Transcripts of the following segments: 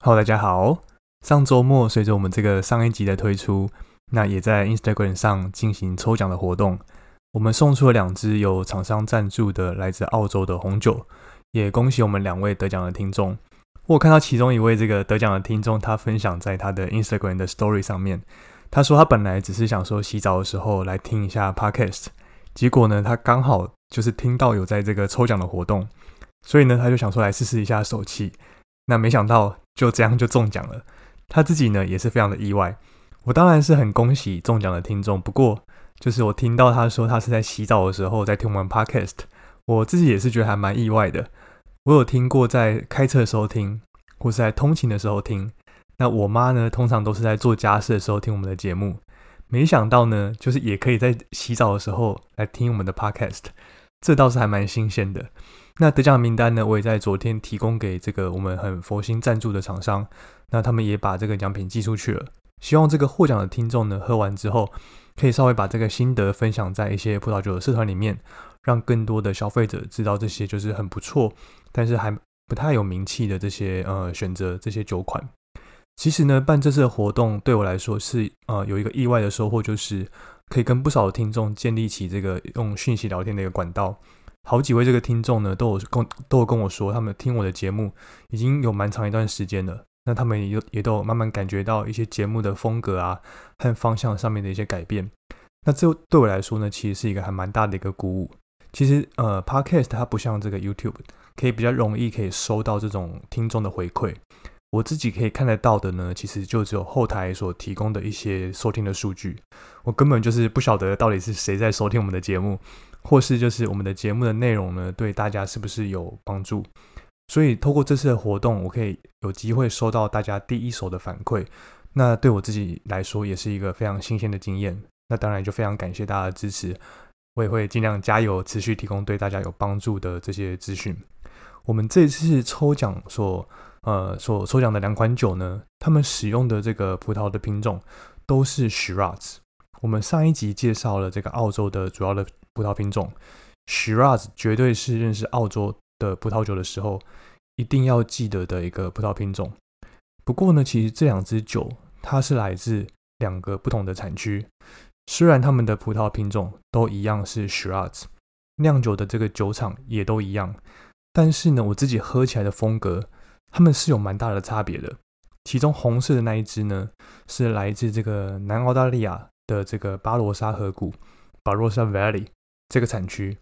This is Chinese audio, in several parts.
Hello，大家好。上周末随着我们这个上一集的推出，那也在 Instagram 上进行抽奖的活动。我们送出了两支有厂商赞助的来自澳洲的红酒，也恭喜我们两位得奖的听众。我看到其中一位这个得奖的听众，他分享在他的 Instagram 的 Story 上面，他说他本来只是想说洗澡的时候来听一下 Podcast，结果呢，他刚好就是听到有在这个抽奖的活动，所以呢，他就想说来试试一下手气。那没想到就这样就中奖了，他自己呢也是非常的意外。我当然是很恭喜中奖的听众，不过就是我听到他说他是在洗澡的时候在听我们 podcast，我自己也是觉得还蛮意外的。我有听过在开车的时候听，或是在通勤的时候听。那我妈呢，通常都是在做家事的时候听我们的节目。没想到呢，就是也可以在洗澡的时候来听我们的 podcast，这倒是还蛮新鲜的。那得奖名单呢？我也在昨天提供给这个我们很佛心赞助的厂商，那他们也把这个奖品寄出去了。希望这个获奖的听众呢，喝完之后可以稍微把这个心得分享在一些葡萄酒的社团里面，让更多的消费者知道这些就是很不错，但是还不太有名气的这些呃选择这些酒款。其实呢，办这次的活动对我来说是呃有一个意外的收获，就是可以跟不少的听众建立起这个用讯息聊天的一个管道。好几位这个听众呢，都有跟都有跟我说，他们听我的节目已经有蛮长一段时间了。那他们也有也都有慢慢感觉到一些节目的风格啊和方向上面的一些改变。那这对我来说呢，其实是一个还蛮大的一个鼓舞。其实呃，Podcast 它不像这个 YouTube，可以比较容易可以收到这种听众的回馈。我自己可以看得到的呢，其实就只有后台所提供的一些收听的数据。我根本就是不晓得到底是谁在收听我们的节目。或是就是我们的节目的内容呢，对大家是不是有帮助？所以透过这次的活动，我可以有机会收到大家第一手的反馈，那对我自己来说也是一个非常新鲜的经验。那当然就非常感谢大家的支持，我也会尽量加油，持续提供对大家有帮助的这些资讯。我们这次抽奖所呃所抽奖的两款酒呢，他们使用的这个葡萄的品种都是 Shiraz。我们上一集介绍了这个澳洲的主要的。葡萄品种 Shiraz 绝对是认识澳洲的葡萄酒的时候一定要记得的一个葡萄品种。不过呢，其实这两支酒它是来自两个不同的产区，虽然他们的葡萄品种都一样是 Shiraz，酿酒的这个酒厂也都一样，但是呢，我自己喝起来的风格，他们是有蛮大的差别的。其中红色的那一支呢，是来自这个南澳大利亚的这个巴罗沙河谷 （Barossa Valley）。这个产区，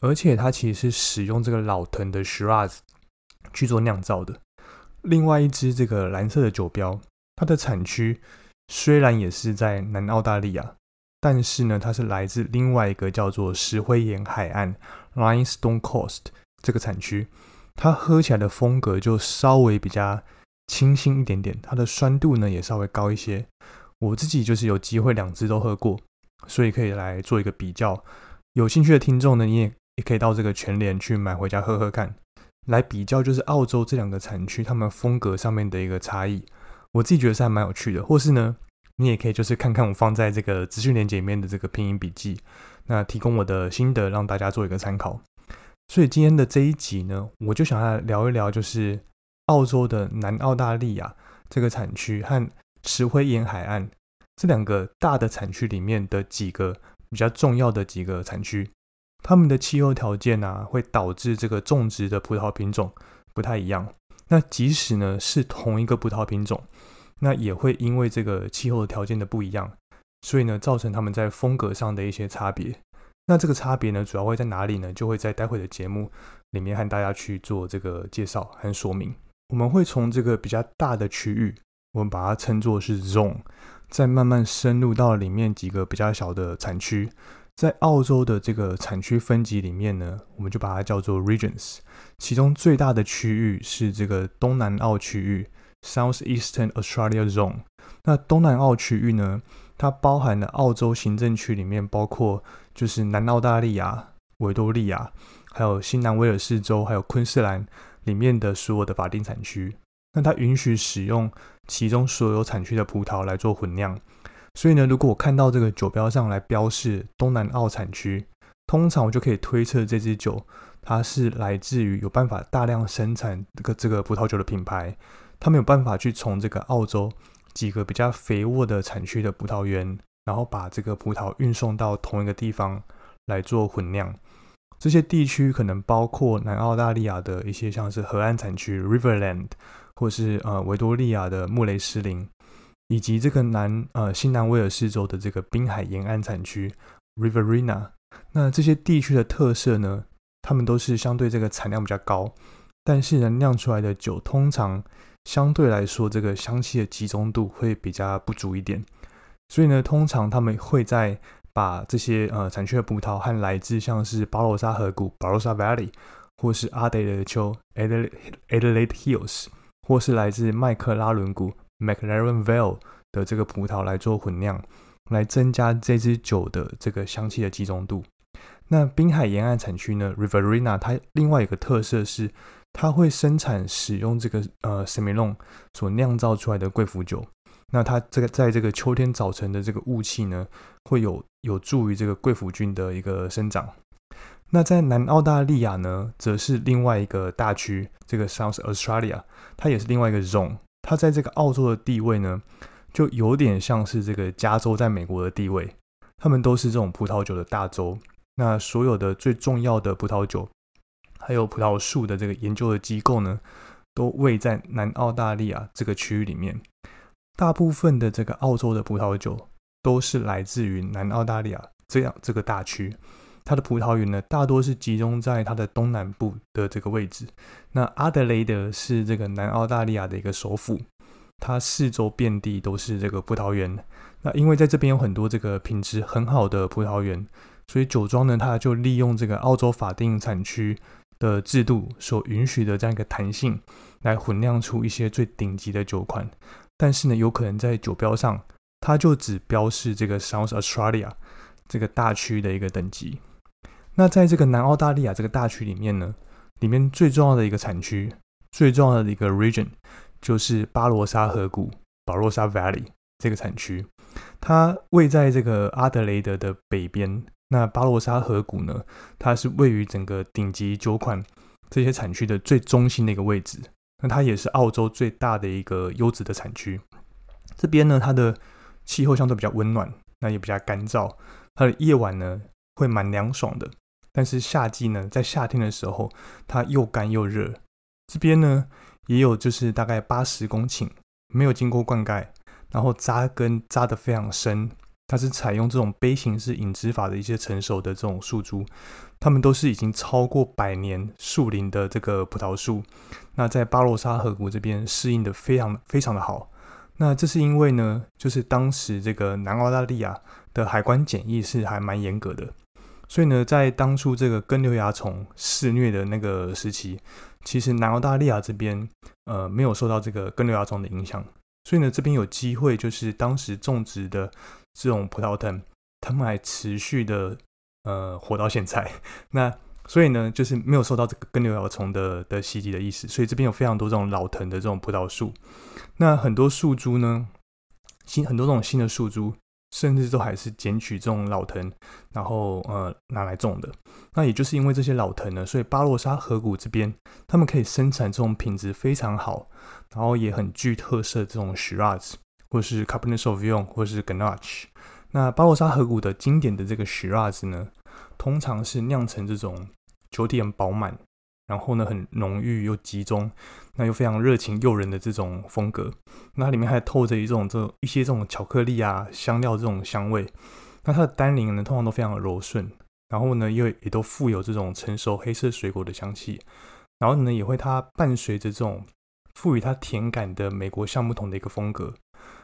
而且它其实是使用这个老藤的 Shiraz 去做酿造的。另外一支这个蓝色的酒标，它的产区虽然也是在南澳大利亚，但是呢，它是来自另外一个叫做石灰岩海岸 （Limestone Coast） 这个产区。它喝起来的风格就稍微比较清新一点点，它的酸度呢也稍微高一些。我自己就是有机会两支都喝过，所以可以来做一个比较。有兴趣的听众呢，你也也可以到这个全联去买回家喝喝看，来比较就是澳洲这两个产区他们风格上面的一个差异。我自己觉得是还蛮有趣的，或是呢，你也可以就是看看我放在这个资讯链接里面的这个拼音笔记，那提供我的心得让大家做一个参考。所以今天的这一集呢，我就想要聊一聊就是澳洲的南澳大利亚这个产区和石灰岩海岸这两个大的产区里面的几个。比较重要的几个产区，它们的气候条件啊，会导致这个种植的葡萄品种不太一样。那即使呢是同一个葡萄品种，那也会因为这个气候条件的不一样，所以呢造成他们在风格上的一些差别。那这个差别呢，主要会在哪里呢？就会在待会的节目里面和大家去做这个介绍和说明。我们会从这个比较大的区域，我们把它称作是 zone。再慢慢深入到里面几个比较小的产区，在澳洲的这个产区分级里面呢，我们就把它叫做 regions。其中最大的区域是这个东南澳区域 （South Eastern Australia Zone）。那东南澳区域呢，它包含了澳洲行政区里面包括就是南澳大利亚、维多利亚，还有新南威尔士州，还有昆士兰里面的所有的法定产区。那它允许使用其中所有产区的葡萄来做混酿，所以呢，如果我看到这个酒标上来标示东南澳产区，通常我就可以推测这支酒它是来自于有办法大量生产这个这个葡萄酒的品牌，他没有办法去从这个澳洲几个比较肥沃的产区的葡萄园，然后把这个葡萄运送到同一个地方来做混酿。这些地区可能包括南澳大利亚的一些像是河岸产区 （Riverland），或是呃维多利亚的穆雷斯林，以及这个南呃新南威尔士州的这个滨海沿岸产区 （Riverina）。那这些地区的特色呢，它们都是相对这个产量比较高，但是呢酿出来的酒通常相对来说这个香气的集中度会比较不足一点，所以呢通常他们会在把这些呃产区的葡萄和来自像是巴罗沙河谷 （Barossa Valley） 或是阿德雷丘 （Adelaide Hills） 或是来自麦克拉伦谷 （McLaren Vale） 的这个葡萄来做混酿，来增加这支酒的这个香气的集中度。那滨海沿岸产区呢，Riverina，它另外一个特色是，它会生产使用这个呃 s e m i l o n 所酿造出来的贵腐酒。那它这个在这个秋天早晨的这个雾气呢，会有有助于这个贵腐菌的一个生长。那在南澳大利亚呢，则是另外一个大区，这个 South Australia，它也是另外一个 zone。它在这个澳洲的地位呢，就有点像是这个加州在美国的地位。他们都是这种葡萄酒的大洲。那所有的最重要的葡萄酒，还有葡萄树的这个研究的机构呢，都位在南澳大利亚这个区域里面。大部分的这个澳洲的葡萄酒都是来自于南澳大利亚这样这个大区，它的葡萄园呢大多是集中在它的东南部的这个位置。那阿德雷德是这个南澳大利亚的一个首府，它四周遍地都是这个葡萄园。那因为在这边有很多这个品质很好的葡萄园，所以酒庄呢它就利用这个澳洲法定产区的制度所允许的这样一个弹性，来混酿出一些最顶级的酒款。但是呢，有可能在酒标上，它就只标示这个 South Australia 这个大区的一个等级。那在这个南澳大利亚这个大区里面呢，里面最重要的一个产区，最重要的一个 region 就是巴罗沙河谷 （Barossa Valley） 这个产区。它位在这个阿德雷德的北边。那巴罗沙河谷呢，它是位于整个顶级酒款这些产区的最中心的一个位置。那它也是澳洲最大的一个优质的产区。这边呢，它的气候相对比较温暖，那也比较干燥。它的夜晚呢会蛮凉爽的，但是夏季呢，在夏天的时候，它又干又热。这边呢也有就是大概八十公顷，没有经过灌溉，然后扎根扎得非常深。它是采用这种杯形式引植法的一些成熟的这种树株，它们都是已经超过百年树龄的这个葡萄树。那在巴罗沙河谷这边适应的非常非常的好。那这是因为呢，就是当时这个南澳大利亚的海关检疫是还蛮严格的，所以呢，在当初这个根瘤蚜虫肆虐的那个时期，其实南澳大利亚这边呃没有受到这个根瘤蚜虫的影响，所以呢，这边有机会就是当时种植的。这种葡萄藤，它们还持续的呃活到现在。那所以呢，就是没有受到这个根瘤蚜虫的的袭击的意思。所以这边有非常多这种老藤的这种葡萄树。那很多树株呢，新很多这种新的树株，甚至都还是捡取这种老藤，然后呃拿来种的。那也就是因为这些老藤呢，所以巴洛沙河谷这边，他们可以生产这种品质非常好，然后也很具特色这种 Shiraz。或是 Cabernet Sauvignon，或是 ganache。那巴洛沙河谷的经典的这个 Shiraz 呢，通常是酿成这种酒体很饱满，然后呢很浓郁又集中，那又非常热情诱人的这种风格。那它里面还透着一种这一些这种巧克力啊香料这种香味。那它的单宁呢通常都非常柔顺，然后呢又也都富有这种成熟黑色水果的香气，然后呢也会它伴随着这种赋予它甜感的美国橡木桶的一个风格。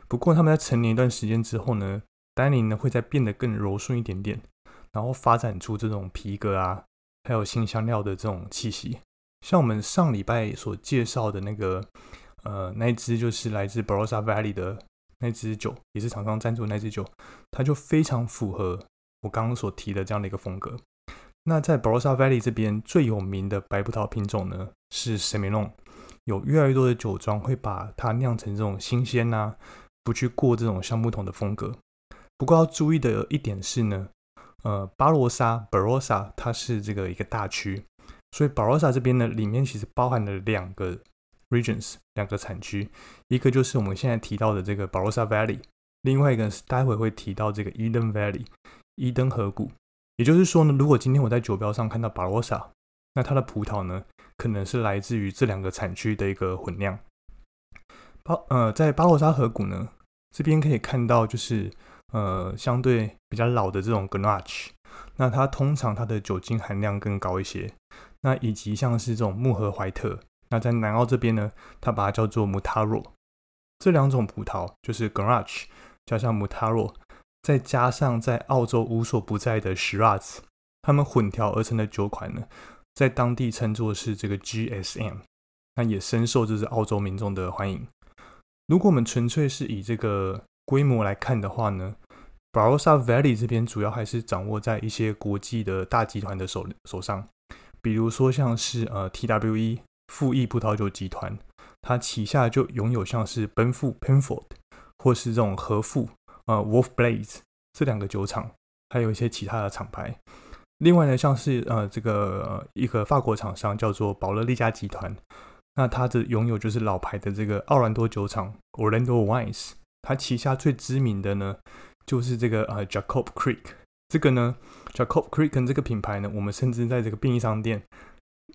不过，他们在成年一段时间之后呢，单宁呢会再变得更柔顺一点点，然后发展出这种皮革啊，还有新香料的这种气息。像我们上礼拜所介绍的那个，呃，那一支就是来自 Barossa Valley 的那支酒，也是厂商赞助那支酒，它就非常符合我刚刚所提的这样的一个风格。那在 Barossa Valley 这边最有名的白葡萄品种呢是 s e m i l o n 有越来越多的酒庄会把它酿成这种新鲜呐。不去过这种橡木桶的风格。不过要注意的一点是呢，呃，巴罗沙 （Barossa） 它是这个一个大区，所以 b a r o s a 这边呢，里面其实包含了两个 regions 两个产区，一个就是我们现在提到的这个 Barossa Valley，另外一个是待会会提到这个 Eden Valley 伊登河谷。也就是说呢，如果今天我在酒标上看到 b a r o s a 那它的葡萄呢，可能是来自于这两个产区的一个混酿。巴呃，在巴罗沙河谷呢，这边可以看到就是呃相对比较老的这种 Grenache，那它通常它的酒精含量更高一些。那以及像是这种木盒怀特，那在南澳这边呢，它把它叫做 Mutaro。这两种葡萄就是 g r a c h 加上 Mutaro，再加上在澳洲无所不在的 Shiraz，它们混调而成的酒款呢。在当地称作是这个 GSM，那也深受这是澳洲民众的欢迎。如果我们纯粹是以这个规模来看的话呢，Barossa Valley 这边主要还是掌握在一些国际的大集团的手手上，比如说像是呃 TWE 富益葡萄酒集团，它旗下就拥有像是奔富 Penfold 或是这种和富呃 Wolf Blaze 这两个酒厂，还有一些其他的厂牌。另外呢，像是呃这个一个法国厂商叫做保乐利加集团，那它的拥有就是老牌的这个奥兰多酒厂 Orlando Wines，它旗下最知名的呢就是这个呃 Jacob Creek，这个呢 Jacob Creek 跟这个品牌呢，我们甚至在这个便利商店，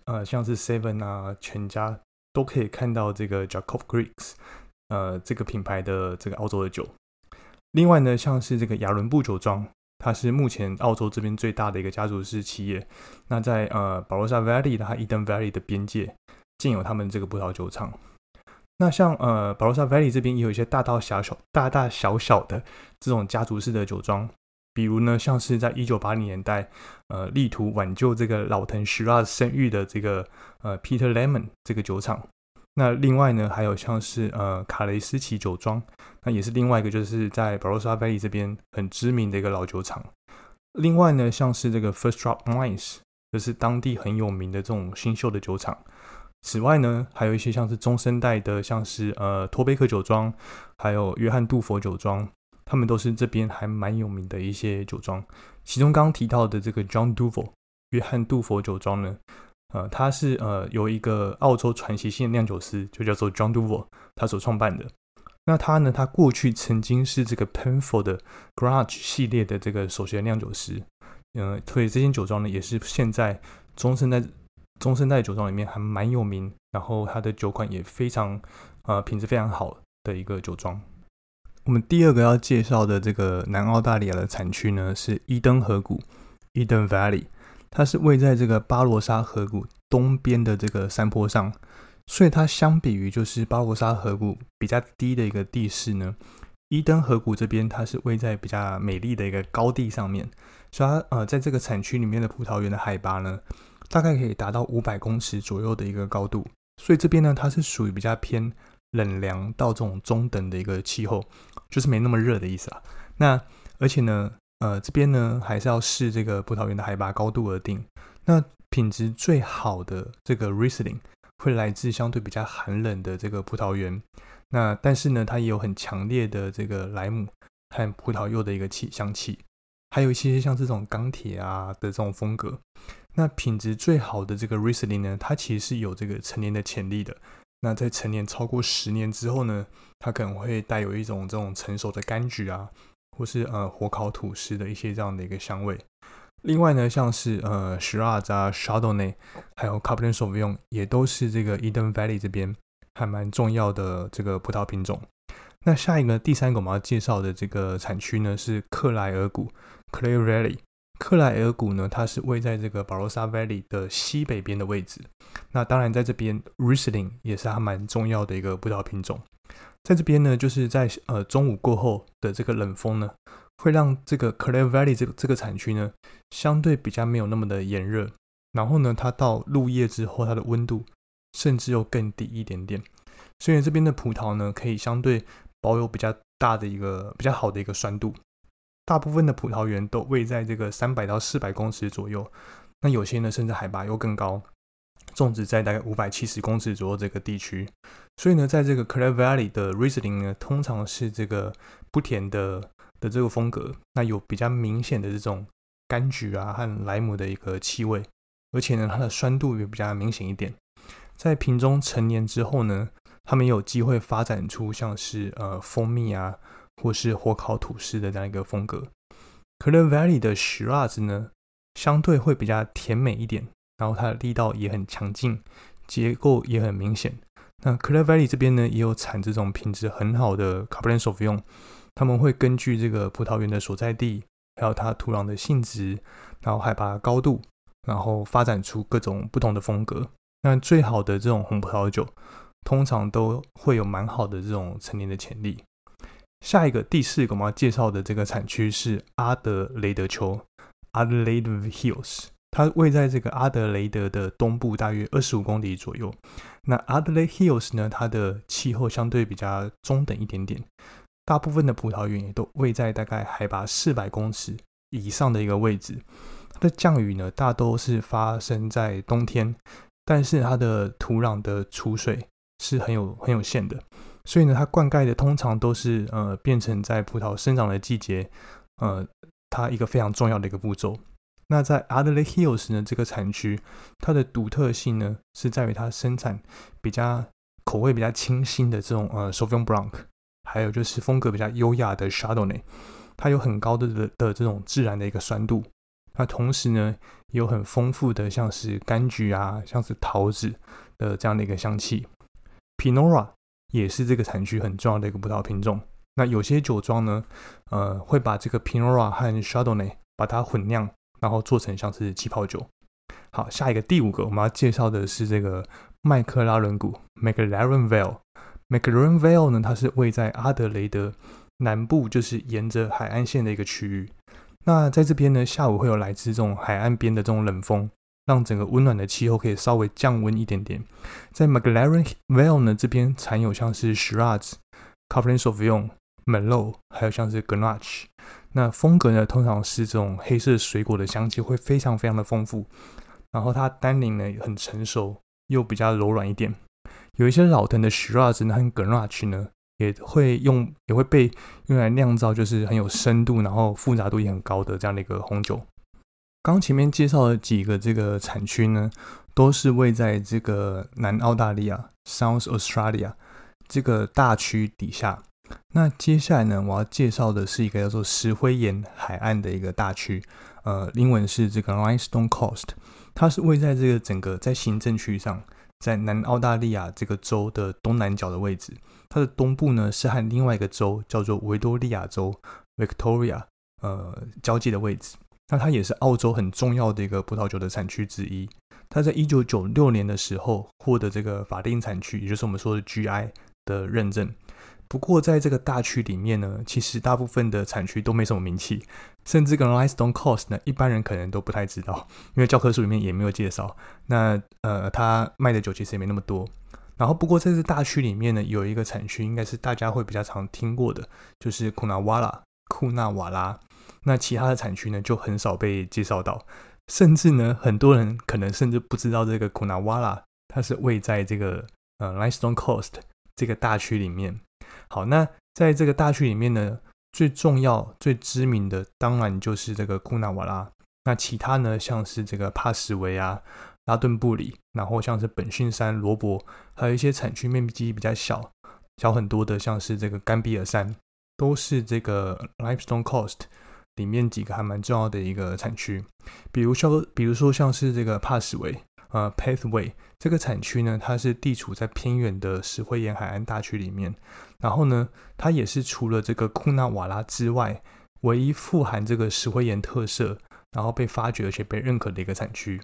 呃像是 Seven 啊全家都可以看到这个 Jacob Creeks，呃这个品牌的这个澳洲的酒。另外呢，像是这个亚伦布酒庄。它是目前澳洲这边最大的一个家族式企业。那在呃保罗萨 Valley 的它 Eden Valley 的边界建有他们这个葡萄酒厂。那像呃保罗萨 Valley 这边也有一些大大小小、大大小小的这种家族式的酒庄，比如呢像是在一九八零年代呃力图挽救这个老藤 Shiraz 声誉的这个呃 Peter Lemon 这个酒厂。那另外呢，还有像是呃卡雷斯奇酒庄，那也是另外一个就是在 Barossa Valley 这边很知名的一个老酒厂。另外呢，像是这个 First Drop Wines，就是当地很有名的这种新秀的酒厂。此外呢，还有一些像是中生代的，像是呃托贝克酒庄，还有约翰杜佛酒庄，他们都是这边还蛮有名的一些酒庄。其中刚刚提到的这个 John Duval 约翰杜佛酒庄呢。呃，他是呃由一个澳洲传奇性酿酒师，就叫做 John Duval，他所创办的。那他呢，他过去曾经是这个 Penfold 的 Garage 系列的这个首席酿酒师。嗯，所以这间酒庄呢，也是现在中生代中生代酒庄里面还蛮有名，然后它的酒款也非常呃品质非常好的一个酒庄。我们第二个要介绍的这个南澳大利亚的产区呢，是伊登河谷 （Eden Valley）。它是位在这个巴罗沙河谷东边的这个山坡上，所以它相比于就是巴罗沙河谷比较低的一个地势呢，伊登河谷这边它是位在比较美丽的一个高地上面，所以它呃在这个产区里面的葡萄园的海拔呢，大概可以达到五百公尺左右的一个高度，所以这边呢它是属于比较偏冷凉到这种中等的一个气候，就是没那么热的意思啊。那而且呢。呃，这边呢还是要视这个葡萄园的海拔高度而定。那品质最好的这个 Riesling 会来自相对比较寒冷的这个葡萄园。那但是呢，它也有很强烈的这个莱姆和葡萄柚的一个气香气，还有一些像这种钢铁啊的这种风格。那品质最好的这个 Riesling 呢，它其实是有这个陈年的潜力的。那在陈年超过十年之后呢，它可能会带有一种这种成熟的柑橘啊。或是呃火烤吐司的一些这样的一个香味。另外呢，像是呃 Shiraz 啊、Chardonnay，还有 Cabernet Sauvignon，也都是这个 Eden Valley 这边还蛮重要的这个葡萄品种。那下一个第三个我们要介绍的这个产区呢，是克莱尔谷 （Clare Valley）。克莱尔谷呢，它是位在这个 Barossa Valley 的西北边的位置。那当然，在这边 Riesling 也是还蛮重要的一个葡萄品种。在这边呢，就是在呃中午过后的这个冷风呢，会让这个 Clare Valley 这个这个产区呢，相对比较没有那么的炎热。然后呢，它到入夜之后，它的温度甚至又更低一点点。所以这边的葡萄呢，可以相对保有比较大的一个比较好的一个酸度。大部分的葡萄园都位在这个三百到四百公尺左右，那有些呢，甚至海拔又更高。种植在大概五百七十公尺左右这个地区，所以呢，在这个 Clare Valley 的 Riesling 呢，通常是这个不甜的的这个风格，那有比较明显的这种柑橘啊和莱姆的一个气味，而且呢，它的酸度也比较明显一点。在瓶中成年之后呢，他们有机会发展出像是呃蜂蜜啊，或是火烤吐司的这样一个风格。Clear Valley 的 Shiraz 呢，相对会比较甜美一点，然后它的力道也很强劲，结构也很明显。那 Clear Valley 这边呢，也有产这种品质很好的 Cabernet Sauvignon，他们会根据这个葡萄园的所在地，还有它土壤的性质，然后海拔高度，然后发展出各种不同的风格。那最好的这种红葡萄酒，通常都会有蛮好的这种成年的潜力。下一个第四个我们要介绍的这个产区是阿德雷德丘 （Adelaide Hills），它位在这个阿德雷德的东部，大约二十五公里左右。那 Adelaide Hills 呢，它的气候相对比较中等一点点，大部分的葡萄园也都位在大概海拔四百公尺以上的一个位置。它的降雨呢，大都是发生在冬天。但是它的土壤的储水是很有很有限的，所以呢，它灌溉的通常都是呃变成在葡萄生长的季节，呃，它一个非常重要的一个步骤。那在 Adelaide Hills 呢这个产区，它的独特性呢是在于它生产比较口味比较清新的这种呃 Sauvignon Blanc，还有就是风格比较优雅的 Chardonnay，它有很高的的的这种自然的一个酸度。那同时呢，有很丰富的像是柑橘啊，像是桃子的这样的一个香气。Pinot 也是这个产区很重要的一个葡萄品种。那有些酒庄呢，呃，会把这个 Pinot 和 Chardonnay 把它混酿，然后做成像是气泡酒。好，下一个第五个我们要介绍的是这个麦克拉伦谷 （McLaren Vale）。McLaren Vale 呢，它是位在阿德雷德南部，就是沿着海岸线的一个区域。那在这边呢，下午会有来自这种海岸边的这种冷风，让整个温暖的气候可以稍微降温一点点。在 McLaren Vale 呢这边产有像是 Shiraz、Cabernet Sauvignon、Merlot，还有像是 Grenache。那风格呢，通常是这种黑色水果的香气会非常非常的丰富。然后它单宁呢很成熟，又比较柔软一点。有一些老藤的 Shiraz 和 Grenache 呢。也会用，也会被用来酿造，就是很有深度，然后复杂度也很高的这样的一个红酒。刚前面介绍的几个这个产区呢，都是位在这个南澳大利亚 （South Australia） 这个大区底下。那接下来呢，我要介绍的是一个叫做石灰岩海岸的一个大区，呃，英文是这个 Limestone Coast，它是位在这个整个在行政区上。在南澳大利亚这个州的东南角的位置，它的东部呢是和另外一个州叫做维多利亚州 （Victoria） 呃交界的位置。那它也是澳洲很重要的一个葡萄酒的产区之一。它在一九九六年的时候获得这个法定产区，也就是我们说的 GI 的认证。不过，在这个大区里面呢，其实大部分的产区都没什么名气，甚至跟 Limestone Coast 呢，一般人可能都不太知道，因为教科书里面也没有介绍。那呃，它卖的酒其实也没那么多。然后，不过在这大区里面呢，有一个产区应该是大家会比较常听过的，就是库纳瓦拉。库纳瓦拉。那其他的产区呢，就很少被介绍到，甚至呢，很多人可能甚至不知道这个库纳瓦拉，它是位在这个呃 Limestone Coast 这个大区里面。好，那在这个大区里面呢，最重要、最知名的当然就是这个库纳瓦拉。那其他呢，像是这个帕什维啊、拉顿布里，然后像是本逊山、罗伯，还有一些产区面积比较小、小很多的，像是这个甘比尔山，都是这个 Limestone Coast 里面几个还蛮重要的一个产区。比如说，比如说像是这个帕什维。呃，Pathway 这个产区呢，它是地处在偏远的石灰岩海岸大区里面。然后呢，它也是除了这个库纳瓦拉之外，唯一富含这个石灰岩特色，然后被发掘而且被认可的一个产区。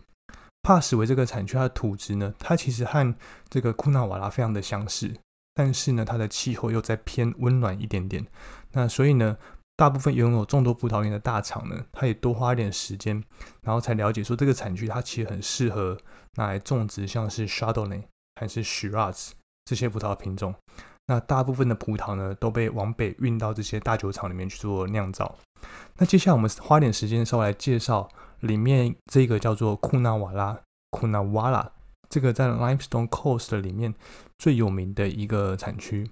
帕什维这个产区，它的土质呢，它其实和这个库纳瓦拉非常的相似，但是呢，它的气候又在偏温暖一点点。那所以呢。大部分拥有众多葡萄园的大厂呢，他也多花一点时间，然后才了解说这个产区它其实很适合拿来种植，像是 Chardonnay 还是 Shiraz 这些葡萄品种。那大部分的葡萄呢，都被往北运到这些大酒厂里面去做酿造。那接下来我们花点时间稍微来介绍里面这个叫做库纳瓦拉库纳瓦拉这个在 Limestone Coast 里面最有名的一个产区。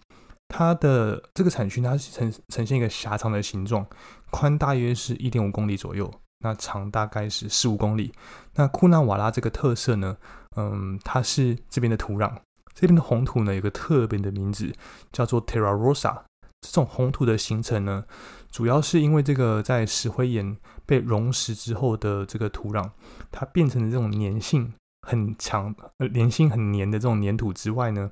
它的这个产区，它是呈呈现一个狭长的形状，宽大约是一点五公里左右，那长大概是十五公里。那库纳瓦拉这个特色呢，嗯，它是这边的土壤，这边的红土呢有个特别的名字叫做 Terra Rosa。这种红土的形成呢，主要是因为这个在石灰岩被溶蚀之后的这个土壤，它变成了这种粘性很强、呃粘性很黏的这种粘土之外呢，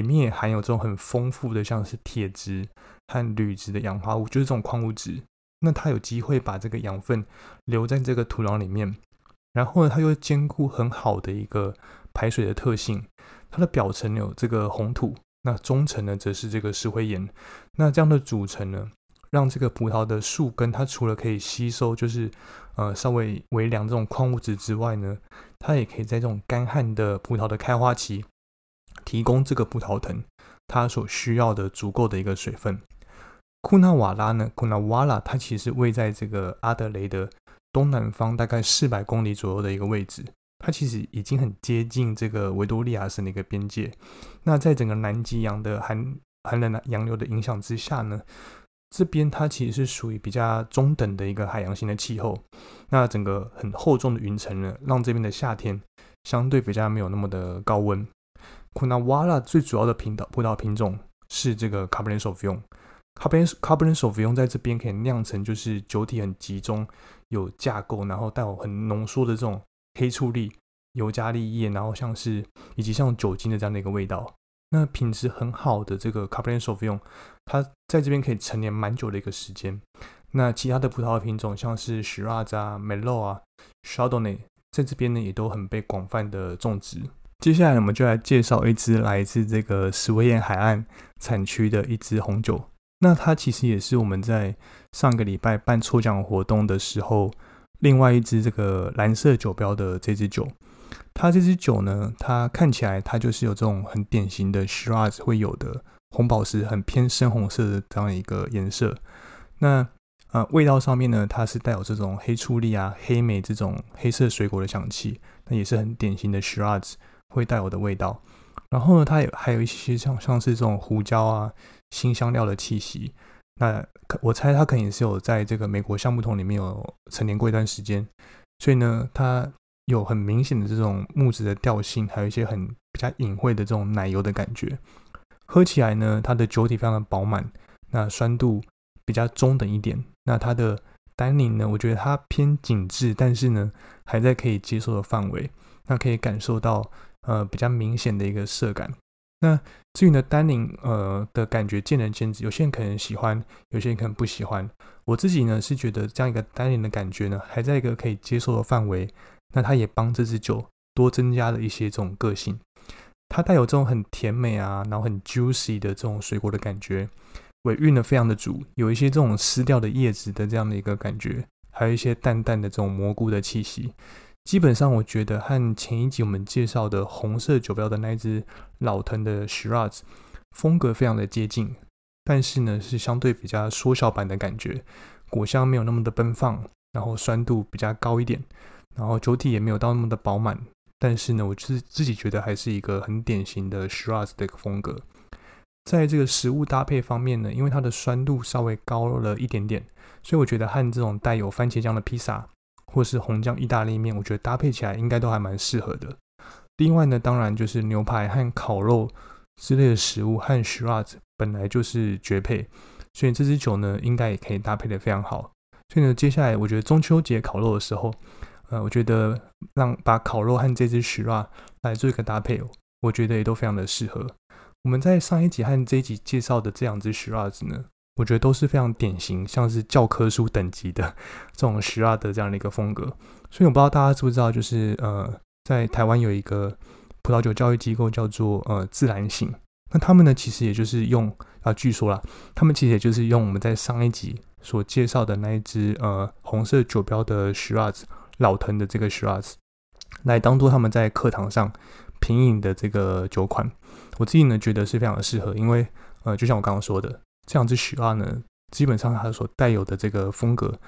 里面也含有这种很丰富的像是铁质和铝质的氧化物，就是这种矿物质。那它有机会把这个养分留在这个土壤里面，然后呢，它又兼顾很好的一个排水的特性。它的表层有这个红土。那中层呢，则是这个石灰岩。那这样的组成呢，让这个葡萄的树根，它除了可以吸收，就是呃稍微微量这种矿物质之外呢，它也可以在这种干旱的葡萄的开花期，提供这个葡萄藤它所需要的足够的一个水分。库纳瓦拉呢，库纳瓦拉，它其实位在这个阿德雷的东南方，大概四百公里左右的一个位置。它其实已经很接近这个维多利亚省的一个边界。那在整个南极洋的寒寒冷的洋流的影响之下呢，这边它其实是属于比较中等的一个海洋性的气候。那整个很厚重的云层呢，让这边的夏天相对比较没有那么的高温。库纳瓦拉最主要的品岛葡萄品种是这个 Cabernet Sauvignon。Cabernet Cabernet Sauvignon 在这边可以酿成就是酒体很集中、有架构，然后带有很浓缩的这种。黑醋栗、尤加利叶，然后像是以及像酒精的这样的一个味道，那品质很好的这个 Cabernet Sauvignon，它在这边可以陈年蛮久的一个时间。那其他的葡萄品种，像是 Shiraz 啊、Merlot 啊、Chardonnay，在这边呢也都很被广泛的种植。接下来我们就来介绍一支来自这个史威彦海岸产区的一支红酒。那它其实也是我们在上个礼拜办抽奖活动的时候。另外一支这个蓝色酒标的这支酒，它这支酒呢，它看起来它就是有这种很典型的 Shiraz 会有的红宝石，很偏深红色的这样一个颜色。那呃味道上面呢，它是带有这种黑醋栗啊、黑莓这种黑色水果的香气，那也是很典型的 Shiraz 会带有的味道。然后呢，它也还有一些像像是这种胡椒啊、新香料的气息。那我猜它肯定是有在这个美国橡木桶里面有陈年过一段时间，所以呢，它有很明显的这种木质的调性，还有一些很比较隐晦的这种奶油的感觉。喝起来呢，它的酒体非常的饱满，那酸度比较中等一点。那它的单宁呢，我觉得它偏紧致，但是呢，还在可以接受的范围。那可以感受到呃比较明显的一个涩感。那至于呢，单宁呃的感觉见仁见智，有些人可能喜欢，有些人可能不喜欢。我自己呢是觉得这样一个单宁的感觉呢，还在一个可以接受的范围。那它也帮这支酒多增加了一些这种个性。它带有这种很甜美啊，然后很 juicy 的这种水果的感觉，尾韵呢非常的足，有一些这种湿掉的叶子的这样的一个感觉，还有一些淡淡的这种蘑菇的气息。基本上，我觉得和前一集我们介绍的红色酒标的那只老藤的 Shiraz 风格非常的接近，但是呢，是相对比较缩小版的感觉，果香没有那么的奔放，然后酸度比较高一点，然后酒体也没有到那么的饱满，但是呢，我自自己觉得还是一个很典型的 Shiraz 的一个风格。在这个食物搭配方面呢，因为它的酸度稍微高了一点点，所以我觉得和这种带有番茄酱的披萨。或是红酱意大利面，我觉得搭配起来应该都还蛮适合的。另外呢，当然就是牛排和烤肉之类的食物和 Shiraz 本来就是绝配，所以这支酒呢应该也可以搭配的非常好。所以呢，接下来我觉得中秋节烤肉的时候，呃，我觉得让把烤肉和这支 Shiraz 来做一个搭配，我觉得也都非常的适合。我们在上一集和这一集介绍的这两支 Shiraz 呢。我觉得都是非常典型，像是教科书等级的这种徐拉的这样的一个风格。所以我不知道大家知不知道，就是呃，在台湾有一个葡萄酒教育机构叫做呃自然醒。那他们呢，其实也就是用啊，据说啦，他们其实也就是用我们在上一集所介绍的那一支呃红色酒标的 s h i r a 老藤的这个 s h i r a 来当做他们在课堂上品饮的这个酒款。我自己呢觉得是非常的适合，因为呃，就像我刚刚说的。这样子许二呢，基本上它所带有的这个风格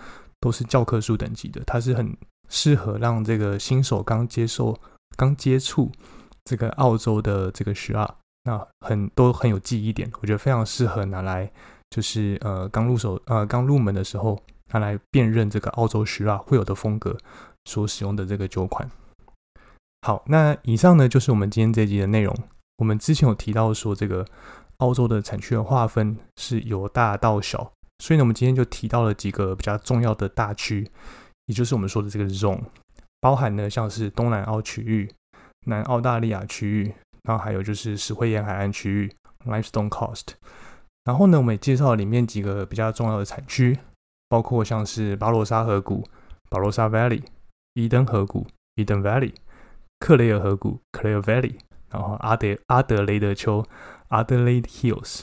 都是教科书等级的，它是很适合让这个新手刚接受、刚接触这个澳洲的这个许二，那很都很有记忆点，我觉得非常适合拿来就是呃刚入手呃刚入门的时候拿来辨认这个澳洲十二会有的风格所使用的这个酒款。好，那以上呢就是我们今天这集的内容。我们之前有提到说，这个澳洲的产区的划分是由大到小，所以呢，我们今天就提到了几个比较重要的大区，也就是我们说的这个 zone，包含呢像是东南澳区域、南澳大利亚区域，然后还有就是石灰岩海岸区域 （Limestone Coast）。然后呢，我们也介绍里面几个比较重要的产区，包括像是巴罗沙河谷 b a r o s a Valley）、伊登河谷 （Eden Valley）、克雷尔河谷 （Clare Valley）。然后阿德阿德雷德丘 （Adelaide Hills）、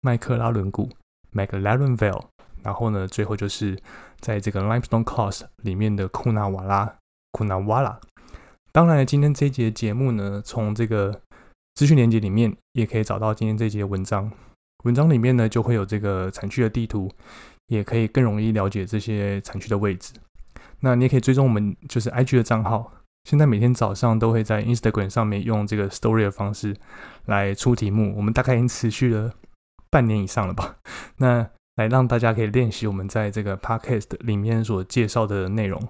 麦克拉伦谷 （McLaren Vale），然后呢，最后就是在这个 Limestone Coast 里面的库纳瓦拉库纳瓦拉。当然，今天这一节节目呢，从这个资讯连接里面也可以找到今天这节文章。文章里面呢，就会有这个产区的地图，也可以更容易了解这些产区的位置。那你也可以追踪我们就是 IG 的账号。现在每天早上都会在 Instagram 上面用这个 Story 的方式来出题目，我们大概已经持续了半年以上了吧。那来让大家可以练习我们在这个 Podcast 里面所介绍的内容。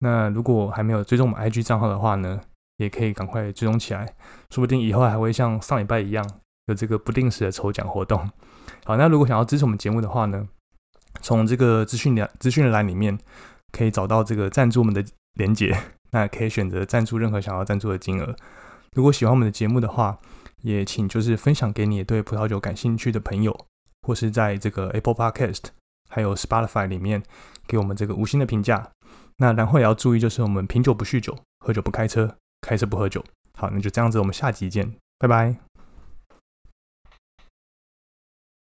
那如果还没有追踪我们 IG 账号的话呢，也可以赶快追踪起来，说不定以后还会像上礼拜一样有这个不定时的抽奖活动。好，那如果想要支持我们节目的话呢，从这个资讯栏资讯栏里面可以找到这个赞助我们的连结。那可以选择赞助任何想要赞助的金额。如果喜欢我们的节目的话，也请就是分享给你对葡萄酒感兴趣的朋友，或是在这个 Apple Podcast 还有 Spotify 里面给我们这个五星的评价。那然后也要注意，就是我们品酒不酗酒，喝酒不开车，开车不喝酒。好，那就这样子，我们下集见，拜拜。